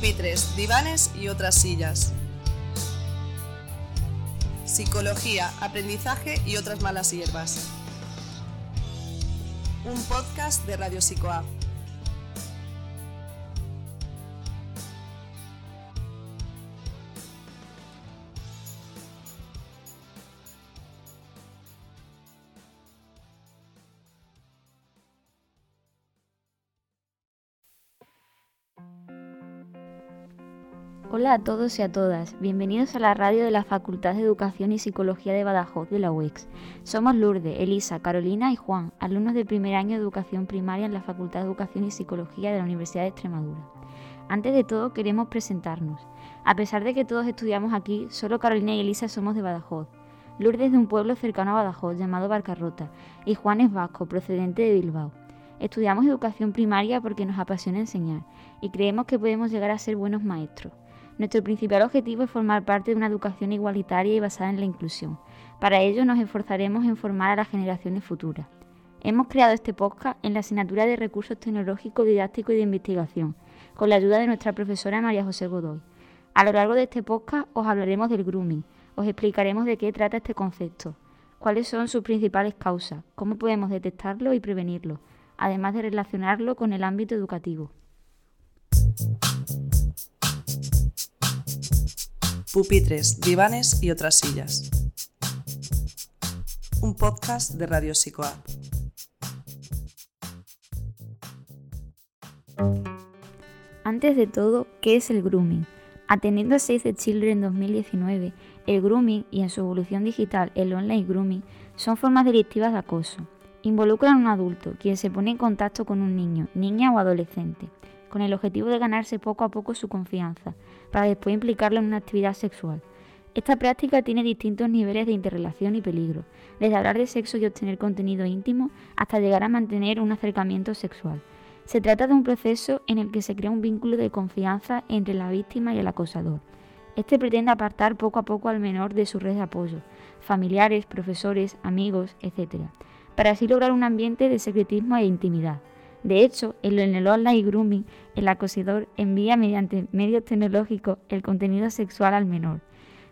pupitres, divanes y otras sillas. Psicología, aprendizaje y otras malas hierbas. Un podcast de Radio Psicoa. Hola a todos y a todas, bienvenidos a la radio de la Facultad de Educación y Psicología de Badajoz de la UEX. Somos Lourdes, Elisa, Carolina y Juan, alumnos del primer año de Educación Primaria en la Facultad de Educación y Psicología de la Universidad de Extremadura. Antes de todo queremos presentarnos. A pesar de que todos estudiamos aquí, solo Carolina y Elisa somos de Badajoz. Lourdes es de un pueblo cercano a Badajoz llamado Barcarrota y Juan es vasco, procedente de Bilbao. Estudiamos educación primaria porque nos apasiona enseñar y creemos que podemos llegar a ser buenos maestros. Nuestro principal objetivo es formar parte de una educación igualitaria y basada en la inclusión. Para ello nos esforzaremos en formar a las generaciones futuras. Hemos creado este podcast en la asignatura de Recursos Tecnológicos, Didácticos y de Investigación, con la ayuda de nuestra profesora María José Godoy. A lo largo de este podcast os hablaremos del grooming, os explicaremos de qué trata este concepto, cuáles son sus principales causas, cómo podemos detectarlo y prevenirlo, además de relacionarlo con el ámbito educativo. Pupitres, divanes y otras sillas. Un podcast de Radio Psicoa. Antes de todo, ¿qué es el grooming? Atendiendo a Save the Children 2019, el grooming y en su evolución digital el online grooming son formas delictivas de acoso. Involucran a un adulto, quien se pone en contacto con un niño, niña o adolescente, con el objetivo de ganarse poco a poco su confianza, para después implicarlo en una actividad sexual. Esta práctica tiene distintos niveles de interrelación y peligro, desde hablar de sexo y obtener contenido íntimo hasta llegar a mantener un acercamiento sexual. Se trata de un proceso en el que se crea un vínculo de confianza entre la víctima y el acosador. Este pretende apartar poco a poco al menor de su red de apoyo, familiares, profesores, amigos, etc., para así lograr un ambiente de secretismo e intimidad. De hecho, en el online grooming, el acosador envía mediante medios tecnológicos el contenido sexual al menor.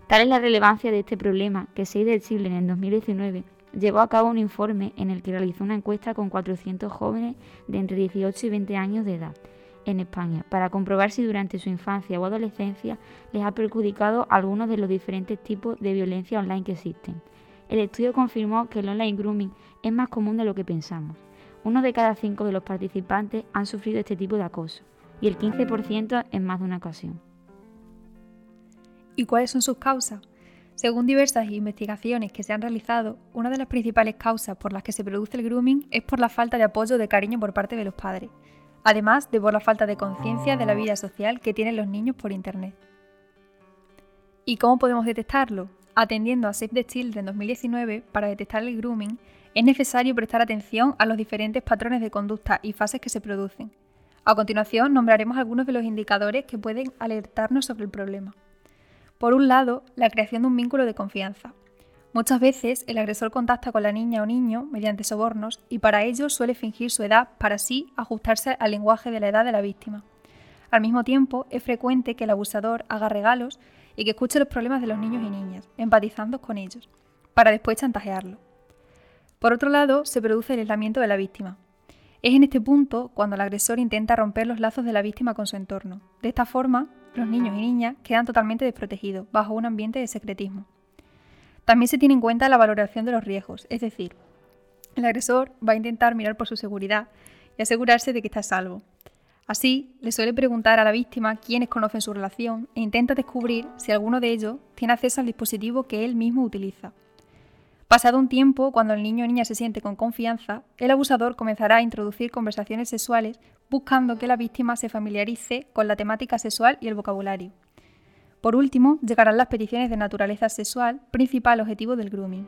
Tal es la relevancia de este problema que Save the Children en 2019 llevó a cabo un informe en el que realizó una encuesta con 400 jóvenes de entre 18 y 20 años de edad en España para comprobar si durante su infancia o adolescencia les ha perjudicado algunos de los diferentes tipos de violencia online que existen. El estudio confirmó que el online grooming es más común de lo que pensamos. Uno de cada cinco de los participantes han sufrido este tipo de acoso y el 15% en más de una ocasión. ¿Y cuáles son sus causas? Según diversas investigaciones que se han realizado, una de las principales causas por las que se produce el grooming es por la falta de apoyo de cariño por parte de los padres, además de por la falta de conciencia de la vida social que tienen los niños por Internet. ¿Y cómo podemos detectarlo? Atendiendo a Save the Children 2019 para detectar el grooming, es necesario prestar atención a los diferentes patrones de conducta y fases que se producen. A continuación, nombraremos algunos de los indicadores que pueden alertarnos sobre el problema. Por un lado, la creación de un vínculo de confianza. Muchas veces el agresor contacta con la niña o niño mediante sobornos y para ello suele fingir su edad para así ajustarse al lenguaje de la edad de la víctima. Al mismo tiempo, es frecuente que el abusador haga regalos y que escuche los problemas de los niños y niñas, empatizando con ellos, para después chantajearlo. Por otro lado, se produce el aislamiento de la víctima. Es en este punto cuando el agresor intenta romper los lazos de la víctima con su entorno. De esta forma, los niños y niñas quedan totalmente desprotegidos, bajo un ambiente de secretismo. También se tiene en cuenta la valoración de los riesgos, es decir, el agresor va a intentar mirar por su seguridad y asegurarse de que está a salvo. Así, le suele preguntar a la víctima quiénes conocen su relación e intenta descubrir si alguno de ellos tiene acceso al dispositivo que él mismo utiliza. Pasado un tiempo, cuando el niño o niña se siente con confianza, el abusador comenzará a introducir conversaciones sexuales buscando que la víctima se familiarice con la temática sexual y el vocabulario. Por último, llegarán las peticiones de naturaleza sexual, principal objetivo del grooming.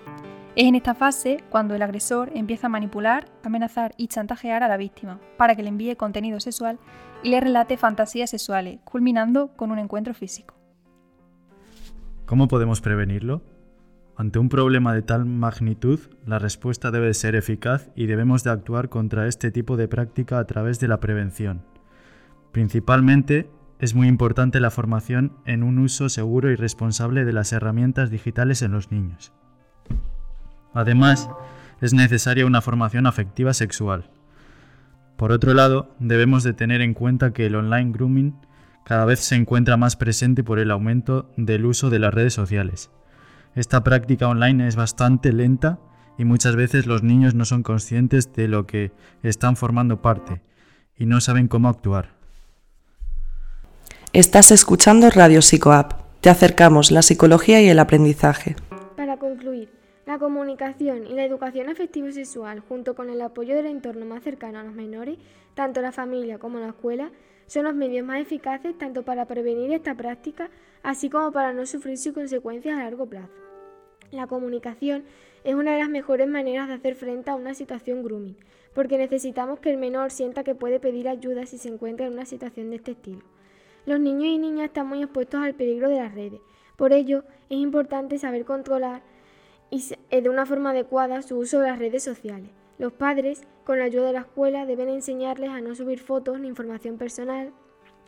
Es en esta fase cuando el agresor empieza a manipular, amenazar y chantajear a la víctima para que le envíe contenido sexual y le relate fantasías sexuales, culminando con un encuentro físico. ¿Cómo podemos prevenirlo? Ante un problema de tal magnitud, la respuesta debe ser eficaz y debemos de actuar contra este tipo de práctica a través de la prevención. Principalmente, es muy importante la formación en un uso seguro y responsable de las herramientas digitales en los niños. Además, es necesaria una formación afectiva sexual. Por otro lado, debemos de tener en cuenta que el online grooming cada vez se encuentra más presente por el aumento del uso de las redes sociales. Esta práctica online es bastante lenta y muchas veces los niños no son conscientes de lo que están formando parte y no saben cómo actuar. Estás escuchando Radio Psicoapp. Te acercamos la psicología y el aprendizaje. Para concluir, la comunicación y la educación afectivo sexual, junto con el apoyo del entorno más cercano a los menores, tanto la familia como la escuela, son los medios más eficaces tanto para prevenir esta práctica, así como para no sufrir sus consecuencias a largo plazo. La comunicación es una de las mejores maneras de hacer frente a una situación grooming, porque necesitamos que el menor sienta que puede pedir ayuda si se encuentra en una situación de este estilo. Los niños y niñas están muy expuestos al peligro de las redes. Por ello, es importante saber controlar y eh, de una forma adecuada su uso de las redes sociales. Los padres, con la ayuda de la escuela, deben enseñarles a no subir fotos ni información personal,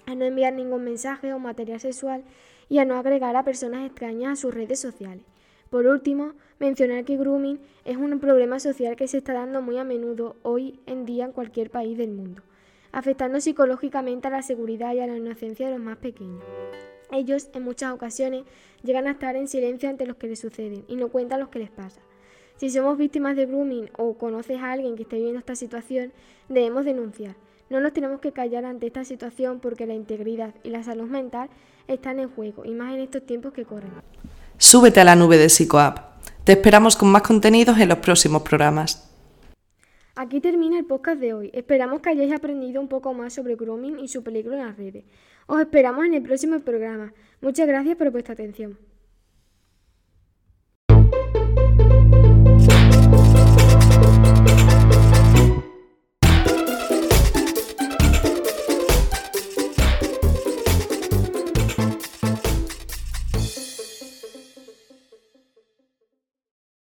a no enviar ningún mensaje o material sexual y a no agregar a personas extrañas a sus redes sociales. Por último, mencionar que grooming es un problema social que se está dando muy a menudo hoy en día en cualquier país del mundo afectando psicológicamente a la seguridad y a la inocencia de los más pequeños. Ellos, en muchas ocasiones, llegan a estar en silencio ante los que les suceden y no cuentan lo que les pasa. Si somos víctimas de grooming o conoces a alguien que esté viviendo esta situación, debemos denunciar. No nos tenemos que callar ante esta situación porque la integridad y la salud mental están en juego, y más en estos tiempos que corren. Súbete a la nube de PsicoApp. Te esperamos con más contenidos en los próximos programas. Aquí termina el podcast de hoy. Esperamos que hayáis aprendido un poco más sobre grooming y su peligro en las redes. Os esperamos en el próximo programa. Muchas gracias por vuestra atención.